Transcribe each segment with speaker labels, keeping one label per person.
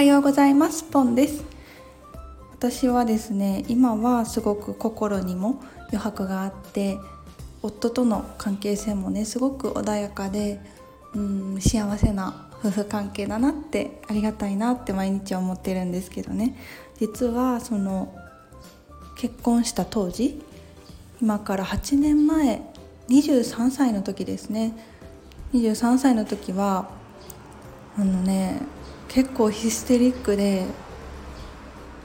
Speaker 1: はようございます。ポンです。私はですね今はすごく心にも余白があって夫との関係性もねすごく穏やかでうん幸せな夫婦関係だなってありがたいなって毎日思ってるんですけどね。実はその結婚した当時今から8年前23歳の時ですね。23歳の時はあのね結構ヒステリックで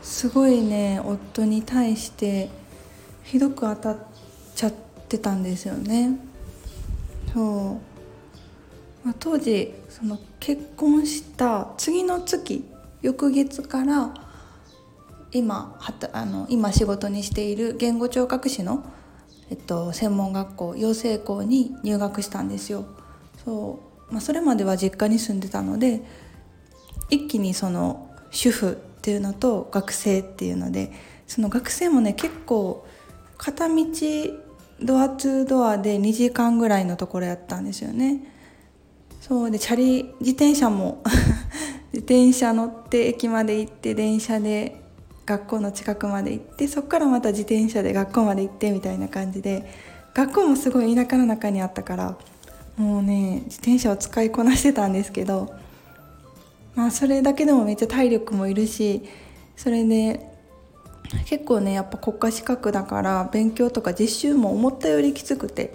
Speaker 1: すごいね夫に対してひどく当たっちゃってたんですよね。そう、まあ、当時その結婚した次の月翌月から今はたあの今仕事にしている言語聴覚士の、えっと、専門学校養成校に入学したんですよ。そう、まあ、それまでは実家に住んでたので一気にその主婦っていうのと学生っていうのでその学生もね結構片道ドアツードアで2時間ぐらいのところやったんですよね。そうでチャリ自転車も 自転車乗って駅まで行って電車で学校の近くまで行ってそこからまた自転車で学校まで行ってみたいな感じで学校もすごい田舎の中にあったからもうね自転車を使いこなしてたんですけどまあそれだけでもめっちゃ体力もいるしそれで結構ねやっぱ国家資格だから勉強とか実習も思ったよりきつくて。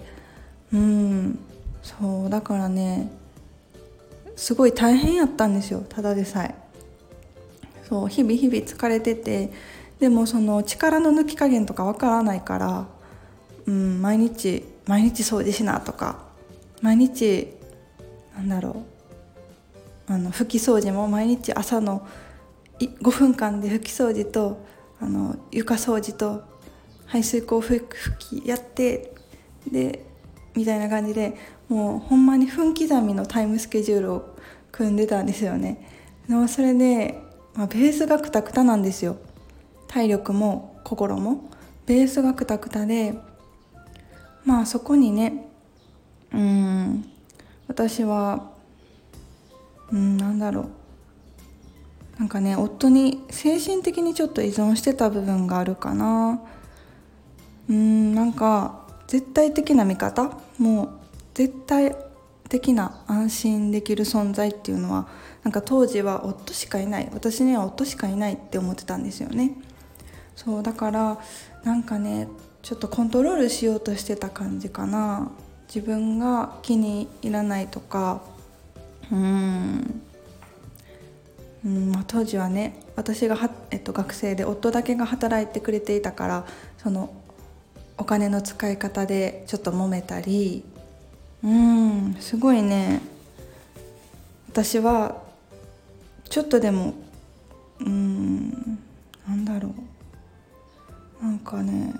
Speaker 1: うん。そうだからねすごい大変やったんですよただでさえ。そう日々日々疲れててでもその力の抜き加減とかわからないからうん毎日毎日掃除しなとか毎日なんだろうあの拭き掃除も毎日朝の5分間で拭き掃除とあの床掃除と排水口拭きやってでみたいな感じでもうほんまに分刻みのタイムスケジュールを組んでたんですよね。でもそれで、まあ、ベースがクタクタなんですよ。体力も心も。ベースがクタクタでまあそこにねうん私はうんなんだろう。なんかね夫に精神的にちょっと依存してた部分があるかな。うんなんか絶対的な味方。もう絶対的な安心できる存在っていうのはなんか当時は夫しかいない。私には夫しかいないって思ってたんですよね。そうだからなんかねちょっとコントロールしようとしてた感じかな。自分が気に入らないとかうん。うん。まあ、当時はね私がは、えっと、学生で夫だけが働いてくれていたからそのお金の使い方でちょっと揉めたりうんすごいね。私はちょっとでもうんなんだろう。なんかね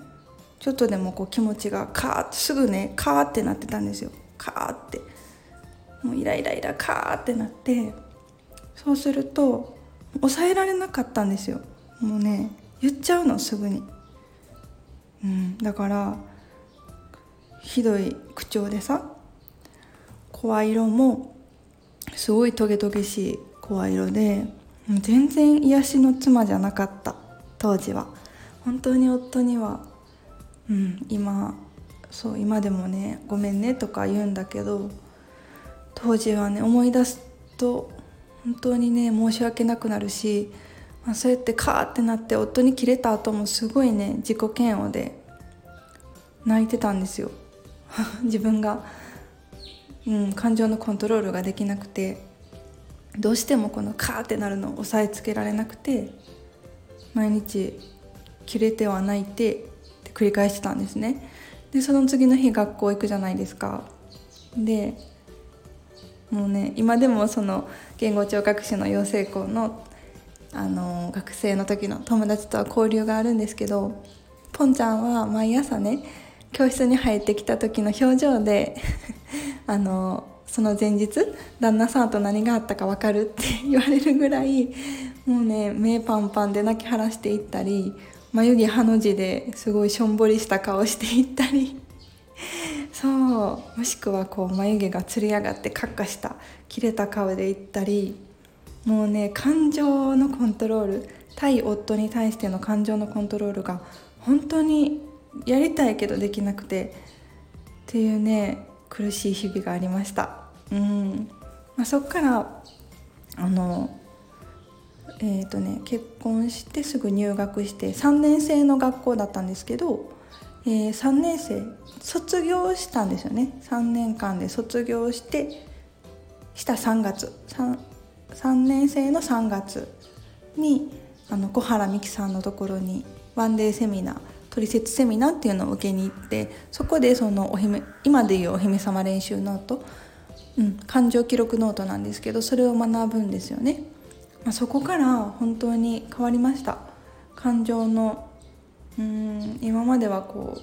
Speaker 1: ちょっとでもこう気持ちがカーッすぐねカーってなってたんですよ。カーって。もうイライライラカーってなってそうすると抑えられなかったんですよ。もうね言っちゃうのすぐに、うん、だからひどい口調でさ声色もすごいトゲトゲしい声色で全然癒しの妻じゃなかった当時は。本当に夫には。うん今そう今でもね「ごめんね」とか言うんだけど当時はね思い出すと本当にね申し訳なくなるし、まあ、そうやってカーってなって夫に切れた後もすごいね自己嫌悪で泣いてたんですよ。自分が、うん、感情のコントロールができなくて。どうしてもこのカーってなるのを抑えつけられなくて毎日切れては泣いてって繰り返してたんですね。でその次の日学校行くじゃないですか。でもうね今でもその言語聴覚士の養成校のあの学生の時の友達とは交流があるんですけどポンちゃんは毎朝ね教室に入ってきた時の表情で あのその前日旦那さんと何があったか分かるって言われるぐらいもうね目パンパンで泣き晴らしていったり眉毛ハの字ですごいしょんぼりした顔していったりそう。もしくはこう眉毛がつり上がってカッカした切れた顔でいったりもうね感情のコントロール対夫に対しての感情のコントロールが本当にやりたいけどできなくてっていうね苦しい日々がありました。うん。まあ、そっからあのえーとね、結婚してすぐ入学して3年生の学校だったんですけど、えー、3年生卒業したんですよね。3年間で卒業してした3月。3, 3年生の3月にあの小原美樹さんのところにワンデーセミナー取説セミナーっていうのを受けに行ってそこでそのお姫今でいうお姫様練習ノートうん、感情記録ノートなんですけどそれを学ぶんですよね、まあ、そこから本当に変わりました。感情のうん今まではこ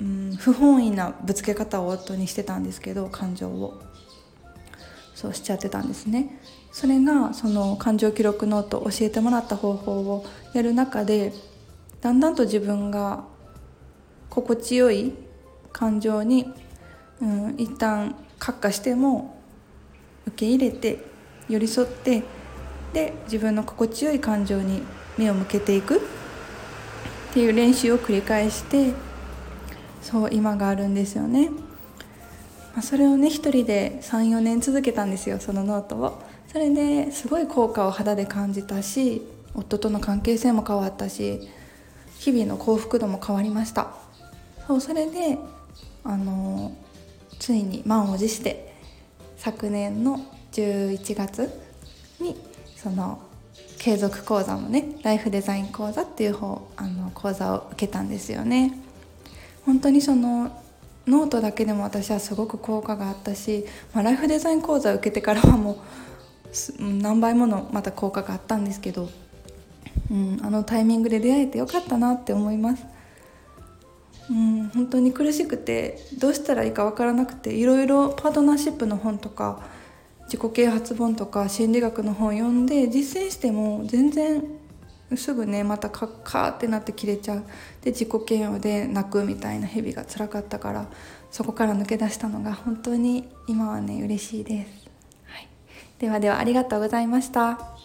Speaker 1: う、うん、不本意なぶつけ方を夫にしてたんですけど感情を。そうしちゃってたんですね。それがその感情記録ノート教えてもらった方法をやる中でだんだんと自分が心地よい感情にうん、一旦閣下しても受け入れて寄り添ってで自分の心地よい感情に目を向けていく。っていう練習を繰り返してそう今があるんですよね、まあ、それをね一人で34年続けたんですよそのノートを。それですごい効果を肌で感じたし夫との関係性も変わったし日々の幸福度も変わりました。そうそれであのついに満を持して昨年の11月にその継続講座のねライフデザイン講座っていう方あの講座を受けたんですよね。本当にそのノートだけでも私はすごく効果があったし、まあ、ライフデザイン講座を受けてからはもう何倍ものまた効果があったんですけど、うん、あのタイミングで出会えてよかったなって思います。うん本当に苦しくてどうしたらいいか分からなくていろいろパートナーシップの本とか自己啓発本とか心理学の本読んで実践しても全然すぐねまたカッカーってなって切れちゃう。で自己嫌悪で泣くみたいな日々が辛かったからそこから抜け出したのが本当に今はね嬉しいです、はい、ではではありがとうございました。